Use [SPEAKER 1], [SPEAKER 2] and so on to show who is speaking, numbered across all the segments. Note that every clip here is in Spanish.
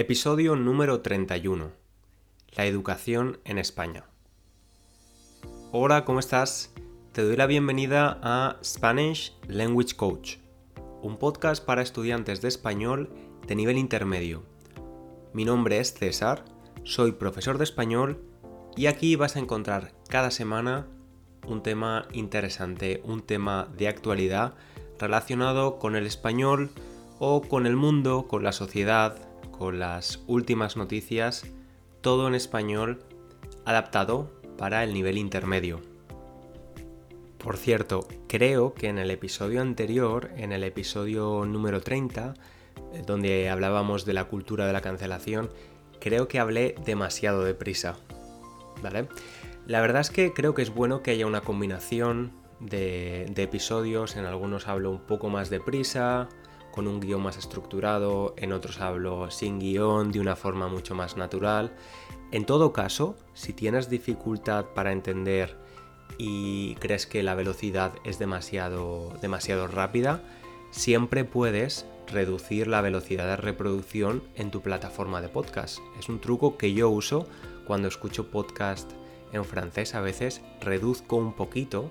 [SPEAKER 1] Episodio número 31. La educación en España. Hola, ¿cómo estás? Te doy la bienvenida a Spanish Language Coach, un podcast para estudiantes de español de nivel intermedio. Mi nombre es César, soy profesor de español y aquí vas a encontrar cada semana un tema interesante, un tema de actualidad relacionado con el español o con el mundo, con la sociedad, con las últimas noticias, todo en español adaptado para el nivel intermedio. Por cierto, creo que en el episodio anterior, en el episodio número 30, eh, donde hablábamos de la cultura de la cancelación, creo que hablé demasiado deprisa. ¿Vale? La verdad es que creo que es bueno que haya una combinación de, de episodios, en algunos hablo un poco más deprisa, con un guion más estructurado, en otros hablo sin guion, de una forma mucho más natural. En todo caso, si tienes dificultad para entender y crees que la velocidad es demasiado, demasiado rápida, siempre puedes reducir la velocidad de reproducción en tu plataforma de podcast. Es un truco que yo uso cuando escucho podcast en francés. A veces reduzco un poquito,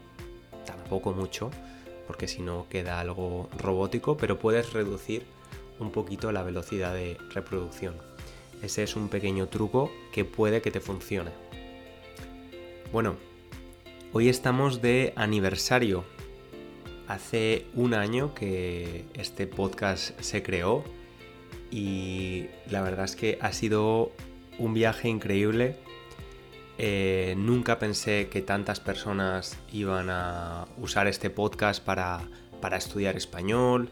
[SPEAKER 1] tampoco mucho, porque si no queda algo robótico, pero puedes reducir un poquito la velocidad de reproducción. Ese es un pequeño truco que puede que te funcione. Bueno, hoy estamos de aniversario. Hace un año que este podcast se creó y la verdad es que ha sido un viaje increíble eh, nunca pensé que tantas personas iban a usar este podcast para, estudiar español,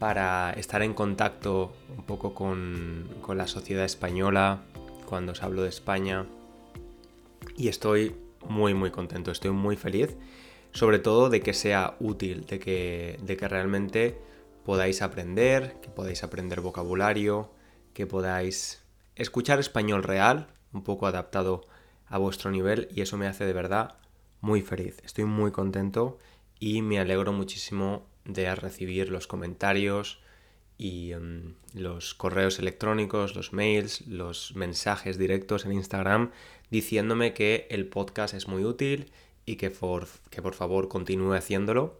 [SPEAKER 1] para estar en contacto un poco con, la sociedad española cuando os hablo de España. Y estoy muy muy contento, estoy muy feliz, sobre todo de que sea útil, de que, de que realmente podáis aprender, que podáis aprender vocabulario, que podáis escuchar español real, un poco adaptado a vuestro nivel y eso me hace de verdad muy feliz. Estoy muy contento y me alegro muchísimo de recibir los comentarios y em, los correos electrónicos, los mails, los mensajes directos en Instagram diciéndome que el podcast es muy útil y que por, que por favor continúe haciéndolo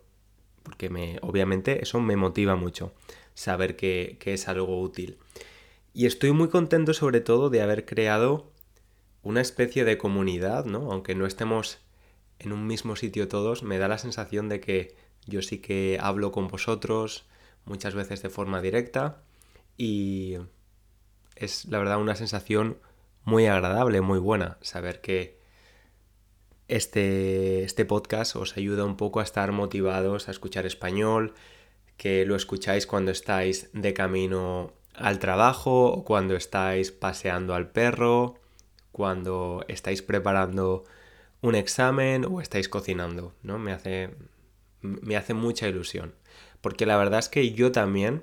[SPEAKER 1] porque me, obviamente eso me motiva mucho saber que, que es algo útil. Y estoy muy contento sobre todo de haber creado una especie de comunidad, ¿no? Aunque no estemos en un mismo sitio todos, me da la sensación de que yo sí que hablo con vosotros muchas veces de forma directa y es la verdad una sensación muy agradable, muy buena, saber que este, este podcast os ayuda un poco a estar motivados a escuchar español, que lo escucháis cuando estáis de camino al trabajo o cuando estáis paseando al perro cuando estáis preparando un examen o estáis cocinando, ¿no? Me hace, me hace mucha ilusión. Porque la verdad es que yo también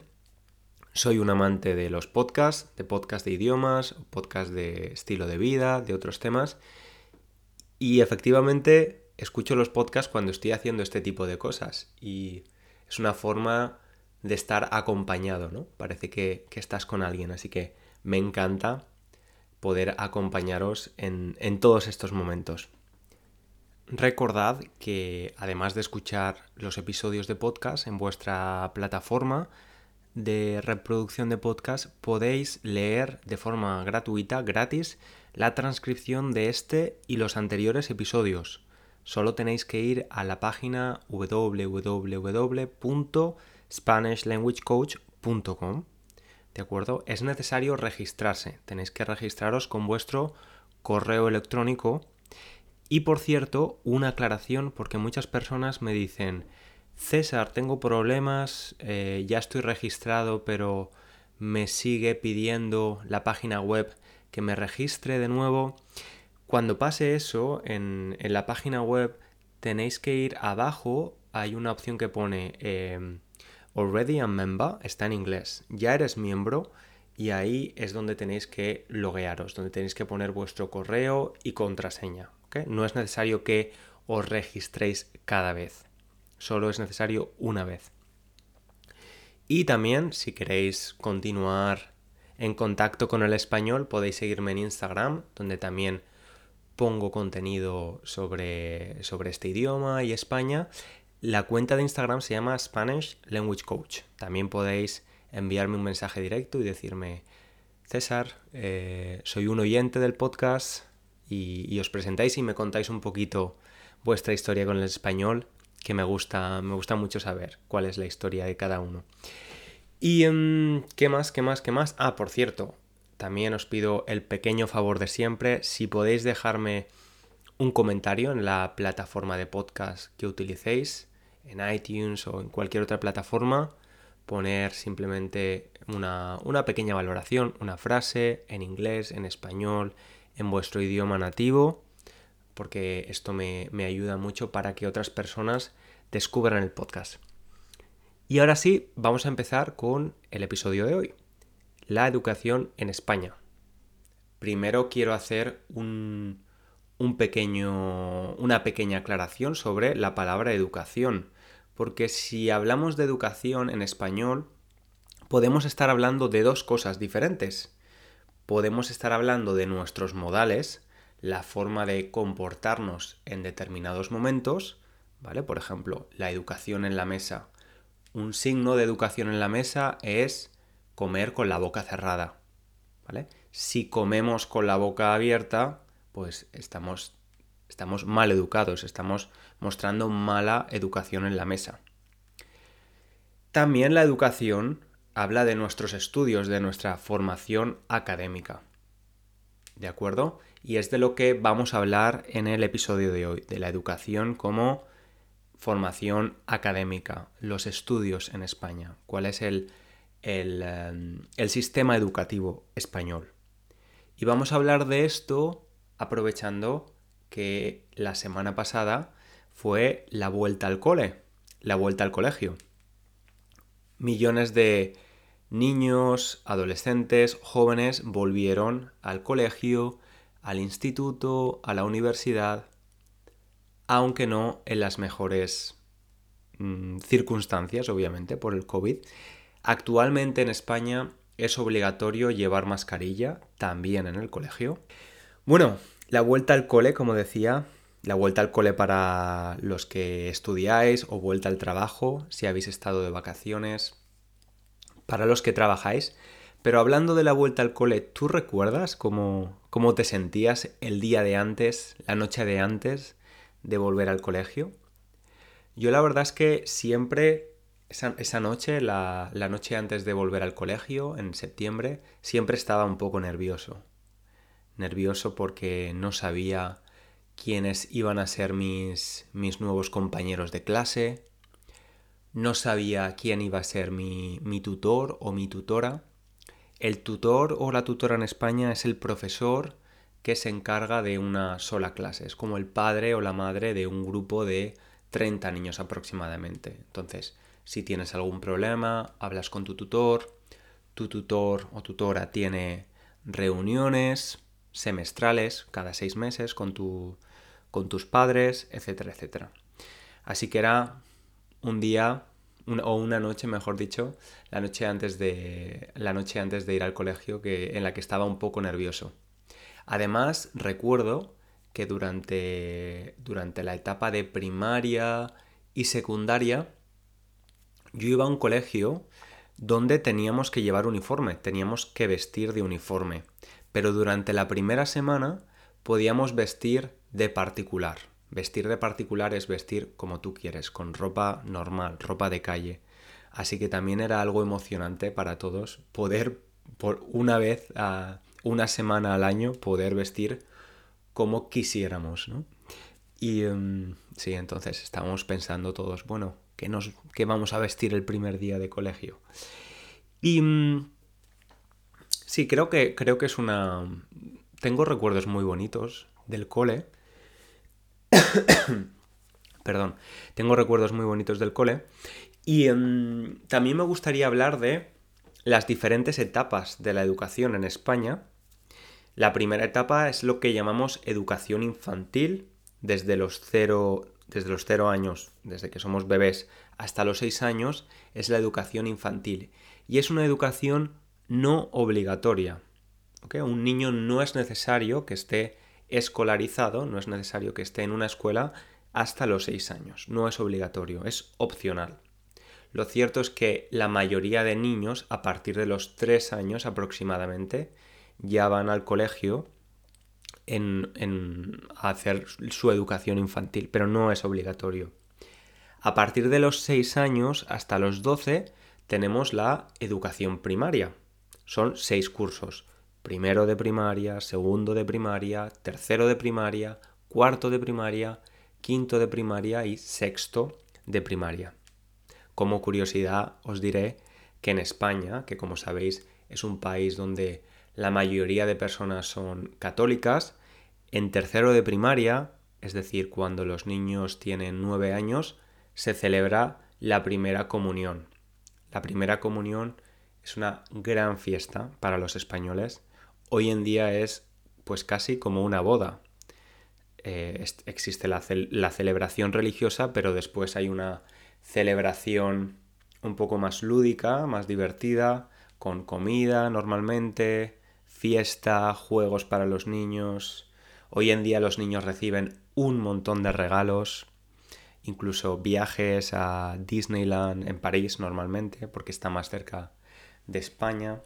[SPEAKER 1] soy un amante de los podcasts, de podcasts de idiomas, podcasts de estilo de vida, de otros temas. Y efectivamente escucho los podcasts cuando estoy haciendo este tipo de cosas. Y es una forma de estar acompañado, ¿no? Parece que, que estás con alguien. Así que me encanta poder acompañaros en, todos estos momentos. Recordad que además de escuchar los episodios de podcast en vuestra plataforma de reproducción de podcast, podéis leer de forma gratuita, gratis, la transcripción de este y los anteriores episodios. Solo tenéis que ir a la página www.spanishlanguagecoach.com ¿de acuerdo? Es necesario registrarse, tenéis que registraros con vuestro correo electrónico. Y por cierto, una aclaración, porque muchas personas me dicen, César, tengo problemas, eh, ya estoy registrado, pero me sigue pidiendo la página web que me registre de nuevo. Cuando pase eso, en, la página web tenéis que ir abajo, hay una opción que pone... Em, Already a member está en inglés. Ya eres miembro y ahí es donde tenéis que loguearos, donde tenéis que poner vuestro correo y contraseña. No es necesario que os registréis cada vez. Solo es necesario una vez. Y también, si queréis continuar en contacto con el español, podéis seguirme en Instagram, donde también pongo contenido sobre, sobre este idioma y España. La cuenta de Instagram se llama Spanish Language Coach. También podéis enviarme un mensaje directo y decirme, César, eh, soy un oyente del podcast y, os presentáis y me contáis un poquito vuestra historia con el español, que me gusta, me gusta mucho saber cuál es la historia de cada uno. Y em, qué más, qué más, qué más. Ah, por cierto, también os pido el pequeño favor de siempre, si podéis dejarme un comentario en la plataforma de podcast que utilicéis, en iTunes o en cualquier otra plataforma, poner simplemente una, pequeña valoración, una frase en inglés, en español, en vuestro idioma nativo, porque esto me, me ayuda mucho para que otras personas descubran el podcast. Y ahora sí, vamos a empezar con el episodio de hoy la educación en España. Primero quiero hacer un, pequeño, una pequeña aclaración sobre la palabra educación, porque si hablamos de educación en español, podemos estar hablando de dos cosas diferentes. Podemos estar hablando de nuestros modales, la forma de comportarnos en determinados momentos, ¿vale? Por ejemplo, la educación en la mesa. Un signo de educación en la mesa es comer con la boca cerrada. ¿Vale? Si comemos con la boca abierta, pues estamos, estamos mal educados, estamos mostrando mala educación en la mesa. También la educación habla de nuestros estudios, de nuestra formación académica. ¿De acuerdo? Y es de lo que vamos a hablar en el episodio de hoy, de la educación como formación académica, los estudios en España, cuál es el, Em, el, sistema educativo español. Y vamos a hablar de esto aprovechando que la semana pasada fue la vuelta al cole, la vuelta al colegio. Millones de niños, adolescentes, jóvenes volvieron al colegio, al instituto, a la universidad, aunque no en las mejores mm, circunstancias, obviamente, por el COVID. Actualmente en España es obligatorio llevar mascarilla también en el colegio. Bueno, la vuelta al cole, como decía, la vuelta al cole para los que estudiáis o vuelta al trabajo, si habéis estado de vacaciones, para los que trabajáis. Pero hablando de la vuelta al cole, ¿tú recuerdas cómo, cómo te sentías el día de antes, la noche de antes de volver al colegio? Yo la verdad es que siempre esa, noche, la, noche antes de volver al colegio, en septiembre, siempre estaba un poco nervioso. Nervioso porque no sabía quiénes iban a ser mis, mis nuevos compañeros de clase, no sabía quién iba a ser mi, mi tutor o mi tutora. El tutor o la tutora en España es el profesor que se encarga de una sola clase. Es como el padre o la madre de un grupo de 30 niños aproximadamente. Entonces, si tienes algún problema, hablas con tu tutor, tu tutor o tutora tiene reuniones semestrales cada seis meses con, tu, con tus padres, etcétera, etcétera. Así que era un día o una noche, mejor dicho, la noche antes de la noche antes de ir al colegio que en la que estaba un poco nervioso. Además, recuerdo que durante durante la etapa de primaria y secundaria yo iba a un colegio donde teníamos que llevar uniforme, teníamos que vestir de uniforme, pero durante la primera semana podíamos vestir de particular. Vestir de particular es vestir como tú quieres, con ropa normal, ropa de calle. Así que también era algo emocionante para todos poder por una vez una semana al año poder vestir como quisiéramos, ¿no? Y em, sí, entonces estábamos pensando todos, bueno, que, nos, que vamos a vestir el primer día de colegio. Y mm, sí, creo que, creo que es una... Tengo recuerdos muy bonitos del cole. Perdón, tengo recuerdos muy bonitos del cole. Y mm, también me gustaría hablar de las diferentes etapas de la educación en España. La primera etapa es lo que llamamos educación infantil, desde los 0 desde los 0 años, desde que somos bebés, hasta los 6 años, es la educación infantil. Y es una educación no obligatoria. Un niño no es necesario que esté escolarizado, no es necesario que esté en una escuela hasta los 6 años. No es obligatorio, es opcional. Lo cierto es que la mayoría de niños, a partir de los 3 años aproximadamente, ya van al colegio en, en hacer su educación infantil, pero no es obligatorio. A partir de los 6 años hasta los 12 tenemos la educación primaria. Son 6 cursos. Primero de primaria, segundo de primaria, tercero de primaria, cuarto de primaria, quinto de primaria y sexto de primaria. Como curiosidad os diré que en España, que como sabéis es un país donde la mayoría de personas son católicas, en tercero de primaria, es decir, cuando los niños tienen nueve años, se celebra la primera comunión. La primera comunión es una gran fiesta para los españoles. Hoy en día es pues casi como una boda. Eh, existe la, la celebración religiosa, pero después hay una celebración un poco más lúdica, más divertida, con comida normalmente, fiesta, juegos para los niños. Hoy en día los niños reciben un montón de regalos, incluso viajes a Disneyland en París normalmente, porque está más cerca de España.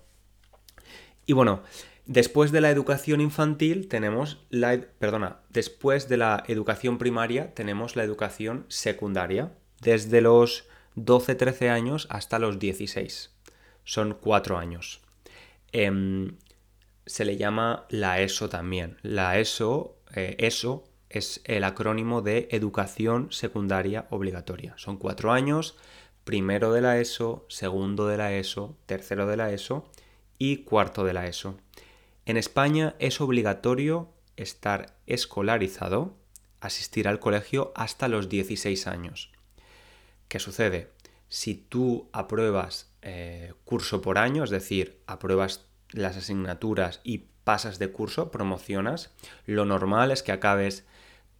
[SPEAKER 1] Y bueno, después de la educación infantil tenemos la... Perdona, después de la educación primaria tenemos la educación secundaria, desde los 12-13 años hasta los 16. Son cuatro años. Em, se le llama la ESO también. La ESO, eh, ESO es el acrónimo de Educación Secundaria Obligatoria. Son cuatro años, primero de la ESO, segundo de la ESO, tercero de la ESO y cuarto de la ESO. En España es obligatorio estar escolarizado, asistir al colegio hasta los 16 años. ¿Qué sucede? Si tú apruebas eh, curso por año, es decir, apruebas las asignaturas y pasas de curso, promocionas, lo normal es que acabes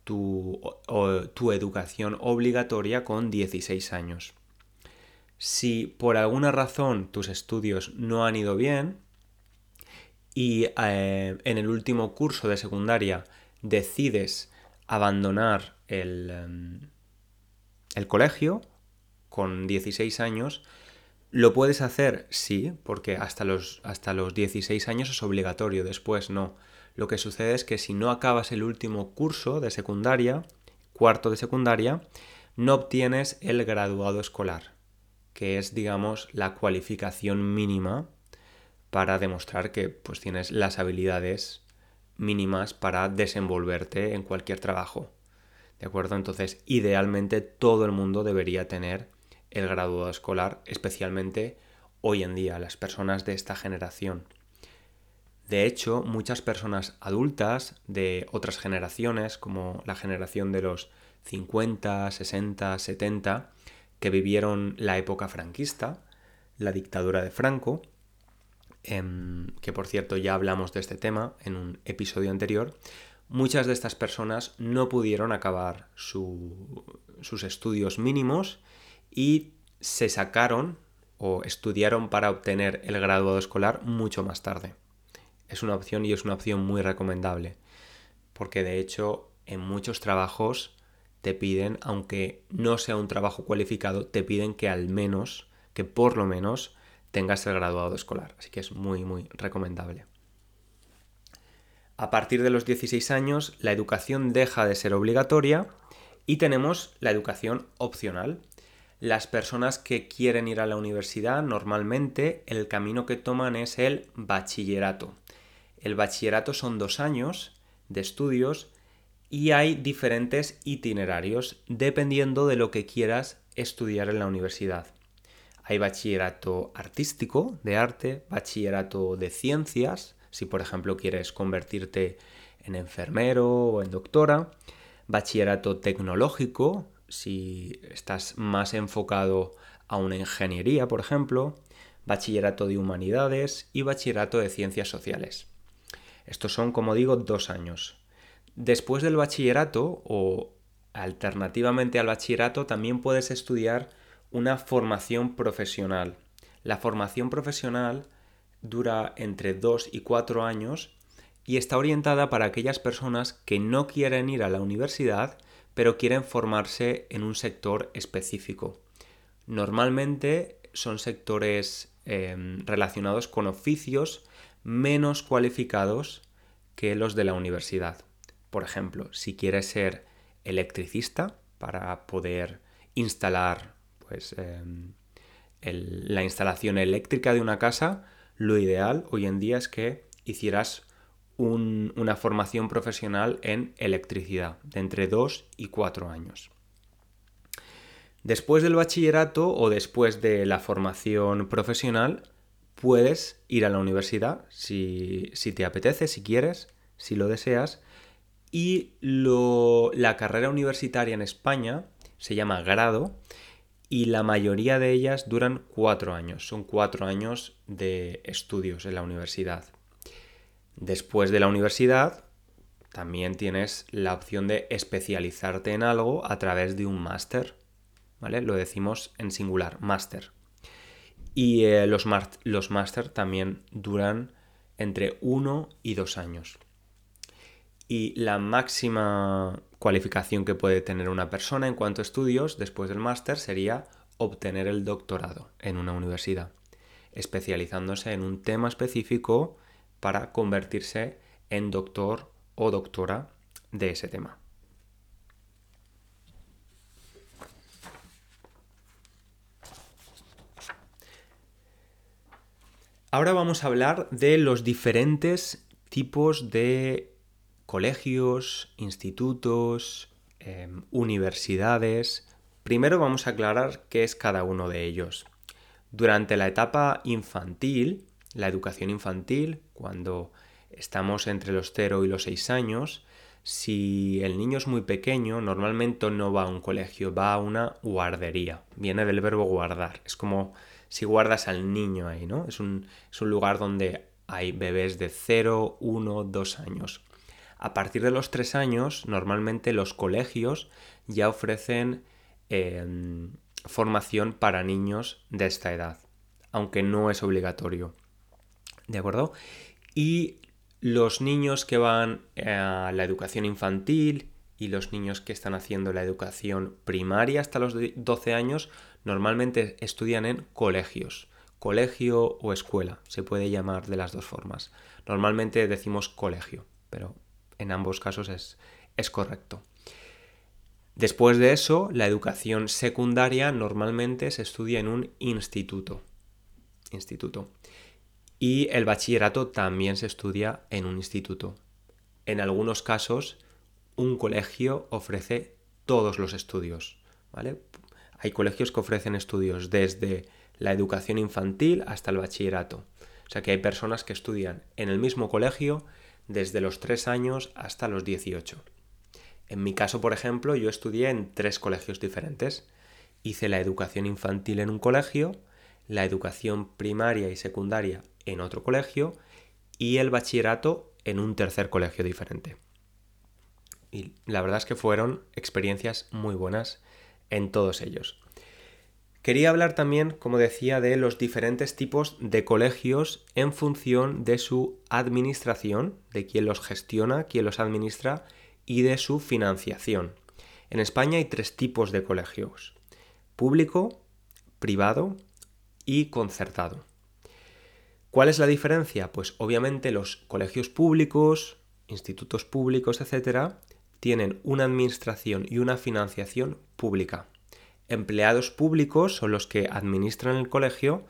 [SPEAKER 1] tu, tu educación obligatoria con 16 años. Si por alguna razón tus estudios no han ido bien y eh, en el último curso de secundaria decides abandonar el, em, el colegio con 16 años, lo puedes hacer, sí, porque hasta los, hasta los 16 años es obligatorio, después no. Lo que sucede es que si no acabas el último curso de secundaria, cuarto de secundaria, no obtienes el graduado escolar, que es, digamos, la cualificación mínima para demostrar que pues, tienes las habilidades mínimas para desenvolverte en cualquier trabajo. ¿De acuerdo? Entonces, idealmente todo el mundo debería tener el graduado escolar, especialmente hoy en día, las personas de esta generación. De hecho, muchas personas adultas de otras generaciones, como la generación de los 50, 60, 70, que vivieron la época franquista, la dictadura de Franco, em, que por cierto ya hablamos de este tema en un episodio anterior, muchas de estas personas no pudieron acabar sus estudios mínimos y se sacaron o estudiaron para obtener el graduado escolar mucho más tarde. Es una opción y es una opción muy recomendable, porque de hecho en muchos trabajos te piden, aunque no sea un trabajo cualificado, te piden que al menos, que por lo menos tengas el graduado escolar. Así que es muy, muy recomendable. A partir de los 16 años, la educación deja de ser obligatoria y tenemos la educación opcional. Las personas que quieren ir a la universidad normalmente el camino que toman es el bachillerato. El bachillerato son dos años de estudios y hay diferentes itinerarios dependiendo de lo que quieras estudiar en la universidad. Hay bachillerato artístico, de arte, bachillerato de ciencias, si por ejemplo quieres convertirte en enfermero o en doctora, bachillerato tecnológico, si estás más enfocado a una ingeniería, por ejemplo, bachillerato de humanidades y bachillerato de ciencias sociales. Estos son, como digo, dos años. Después del bachillerato o alternativamente al bachillerato también puedes estudiar una formación profesional. La formación profesional dura entre 2 y 4 años y está orientada para aquellas personas que no quieren ir a la universidad, pero quieren formarse en un sector específico. Normalmente son sectores em, relacionados con oficios menos cualificados que los de la universidad. Por ejemplo, si quieres ser electricista para poder instalar pues, em, la instalación eléctrica de una casa, lo ideal hoy en día es que hicieras una formación profesional en electricidad de entre 2 y 4 años. Después del bachillerato o después de la formación profesional, puedes ir a la universidad si, te apetece, si quieres, si lo deseas. Y la carrera universitaria en España se llama grado y la mayoría de ellas duran cuatro años. Son cuatro años de estudios en la universidad. Después de la universidad, también tienes la opción de especializarte en algo a través de un máster. ¿Vale? Lo decimos en singular, máster. Y eh, los, los máster también duran entre uno y dos años. Y la máxima cualificación que puede tener una persona en cuanto a estudios después del máster sería obtener el doctorado en una universidad, especializándose en un tema específico para convertirse en doctor o doctora de ese tema. Ahora vamos a hablar de los diferentes tipos de colegios, institutos, em, universidades. Primero vamos a aclarar qué es cada uno de ellos. Durante la etapa infantil, la educación infantil, cuando estamos entre los 0 y los 6 años, si el niño es muy pequeño, normalmente no va a un colegio, va a una guardería. Viene del verbo guardar. Es como si guardas al niño ahí, ¿no? Es un, lugar donde hay bebés de 0, 1, 2 años. A partir de los 3 años, normalmente los colegios ya ofrecen em, formación para niños de esta edad, aunque no es obligatorio. ¿De acuerdo? Y los niños que van a la educación infantil y los niños que están haciendo la educación primaria hasta los 12 años normalmente estudian en colegios. Colegio o escuela, se puede llamar de las dos formas. Normalmente decimos colegio, pero en ambos casos es, es correcto. Después de eso, la educación secundaria normalmente se estudia en un instituto. Instituto y el bachillerato también se estudia en un instituto. En algunos casos, un colegio ofrece todos los estudios, ¿vale? Hay colegios que ofrecen estudios desde la educación infantil hasta el bachillerato. O sea que hay personas que estudian en el mismo colegio desde los 3 años hasta los 18. En mi caso, por ejemplo, yo estudié en tres colegios diferentes. Hice la educación infantil en un colegio, la educación primaria y secundaria en otro colegio y el bachillerato en un tercer colegio diferente. Y la verdad es que fueron experiencias muy buenas en todos ellos. Quería hablar también, como decía, de los diferentes tipos de colegios en función de su administración, de quién los gestiona, quién los administra y de su financiación. En España hay tres tipos de colegios. Público, privado y concertado. ¿Cuál es la diferencia? Pues obviamente los colegios públicos, institutos públicos, etcétera, tienen una administración y una financiación pública. Empleados públicos son los que administran el colegio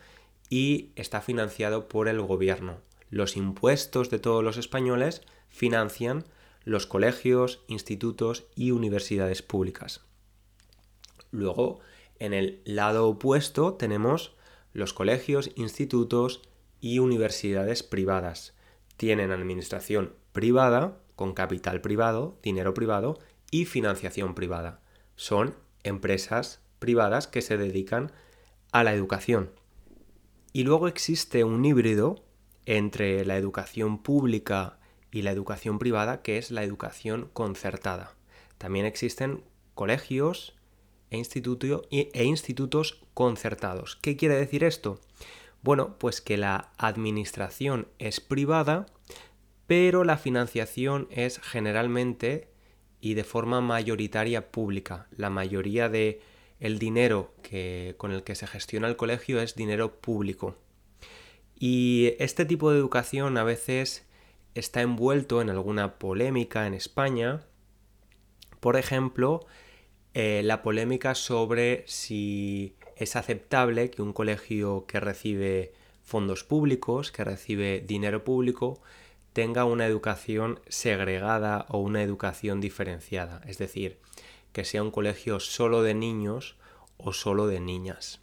[SPEAKER 1] y está financiado por el gobierno. Los impuestos de todos los españoles financian los colegios, institutos y universidades públicas. Luego, en el lado opuesto tenemos los colegios, institutos y universidades privadas. Tienen administración privada, con capital privado, dinero privado y financiación privada. Son empresas privadas que se dedican a la educación. Y luego existe un híbrido entre la educación pública y la educación privada, que es la educación concertada. También existen colegios e, e institutos concertados. ¿Qué quiere decir esto? Bueno, pues que la administración es privada, pero la financiación es generalmente y de forma mayoritaria pública. La mayoría de el dinero que, con el que se gestiona el colegio es dinero público. Y este tipo de educación a veces está envuelto en alguna polémica en España. Por ejemplo, eh, la polémica sobre si es aceptable que un colegio que recibe fondos públicos, que recibe dinero público, tenga una educación segregada o una educación diferenciada, es decir, que sea un colegio solo de niños o solo de niñas.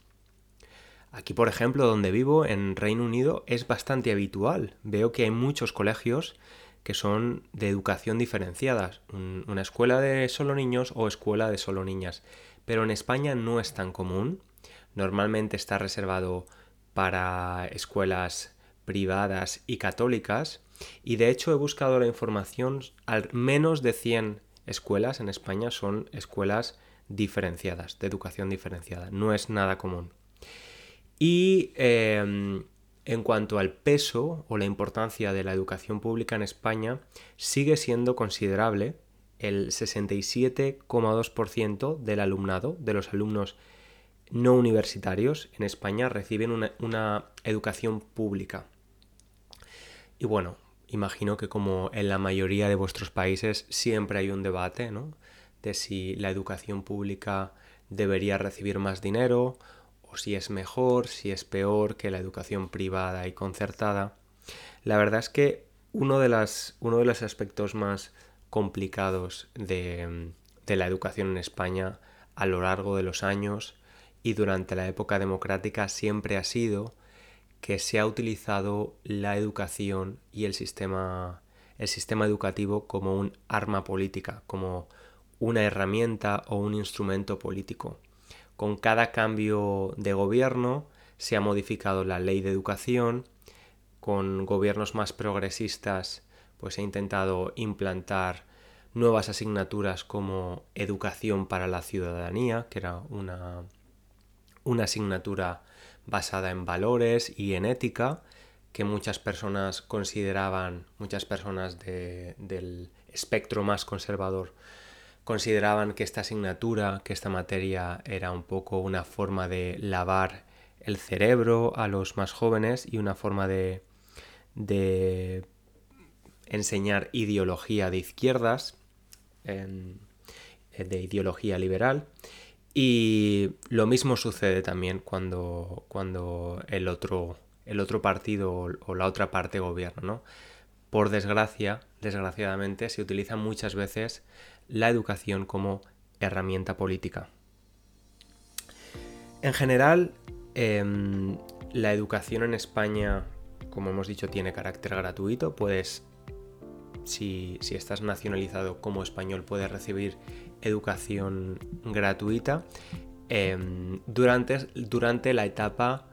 [SPEAKER 1] Aquí, por ejemplo, donde vivo, en Reino Unido, es bastante habitual. Veo que hay muchos colegios que son de educación diferenciadas, una escuela de solo niños o escuela de solo niñas. Pero en España no es tan común. Normalmente está reservado para escuelas privadas y católicas. Y de hecho he buscado la información, al menos de 100 escuelas en España son escuelas diferenciadas, de educación diferenciada. No es nada común. Y em, en cuanto al peso o la importancia de la educación pública en España, sigue siendo considerable. El 67,2% del alumnado, de los alumnos no universitarios en España, reciben una, una educación pública. Y bueno, imagino que como en la mayoría de vuestros países siempre hay un debate, ¿no? De si la educación pública debería recibir más dinero o si es mejor, si es peor que la educación privada y concertada. La verdad es que uno de, las, uno de los aspectos más complicados de, de la educación en España a lo largo de los años y durante la época democrática siempre ha sido que se ha utilizado la educación y el sistema, el sistema educativo como un arma política, como una herramienta o un instrumento político. Con cada cambio de gobierno se ha modificado la ley de educación, con gobiernos más progresistas pues ha intentado implantar nuevas asignaturas como educación para la ciudadanía, que era una, una asignatura basada en valores y en ética que muchas personas consideraban, muchas personas del espectro más conservador, consideraban que esta asignatura, que esta materia era un poco una forma de lavar el cerebro a los más jóvenes y una forma de, de enseñar ideología de izquierdas, de ideología liberal. Y lo mismo sucede también cuando, cuando el, otro, el otro partido o la otra parte gobierna, ¿no? Por desgracia, desgraciadamente, se utiliza muchas veces la educación como herramienta política. En general, em, la educación en España, como hemos dicho, tiene carácter gratuito. Puedes, si, si estás nacionalizado como español, puedes recibir educación gratuita em, durante, durante la etapa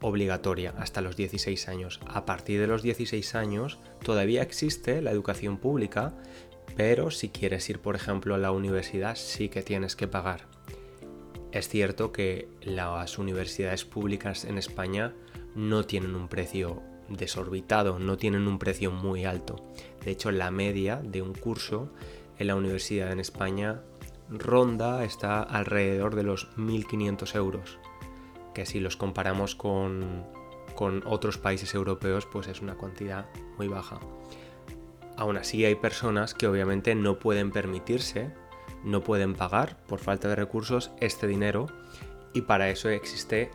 [SPEAKER 1] obligatoria hasta los 16 años. A partir de los 16 años todavía existe la educación pública, pero si quieres ir, por ejemplo, a la universidad sí que tienes que pagar. Es cierto que las universidades públicas en España no tienen un precio desorbitado, no tienen un precio muy alto. De hecho, la media de un curso en la universidad en España ronda está alrededor de los 1.500 euros, que si los comparamos con, con otros países europeos pues es una cantidad muy baja. Aún así hay personas que obviamente no pueden permitirse, no pueden pagar por falta de recursos este dinero y para eso existe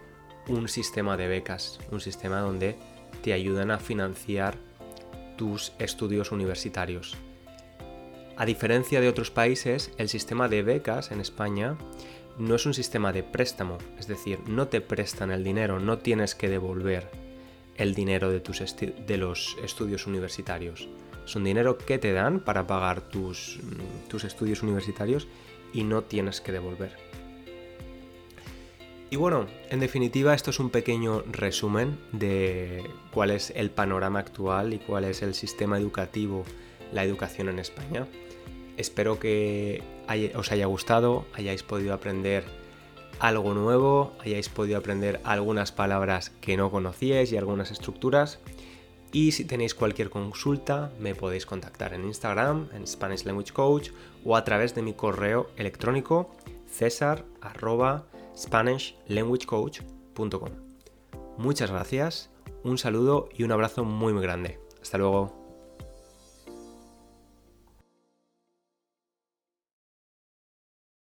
[SPEAKER 1] un sistema de becas, un sistema donde te ayudan a financiar tus estudios universitarios. A diferencia de otros países, el sistema de becas en España no es un sistema de préstamo, es decir, no te prestan el dinero, no tienes que devolver el dinero de, tus de los estudios universitarios. Es un dinero que te dan para pagar tus, tus estudios universitarios y no tienes que devolver. Y bueno, en definitiva esto es un pequeño resumen de cuál es el panorama actual y cuál es el sistema educativo, la educación en España. Espero que os haya gustado, hayáis podido aprender algo nuevo, hayáis podido aprender algunas palabras que no conocíais y algunas estructuras. Y si tenéis cualquier consulta, me podéis contactar en Instagram, en Spanish Language Coach, o a través de mi correo electrónico cesar.spanishlanguagecoach.com. Muchas gracias, un saludo y un abrazo muy muy grande. Hasta luego.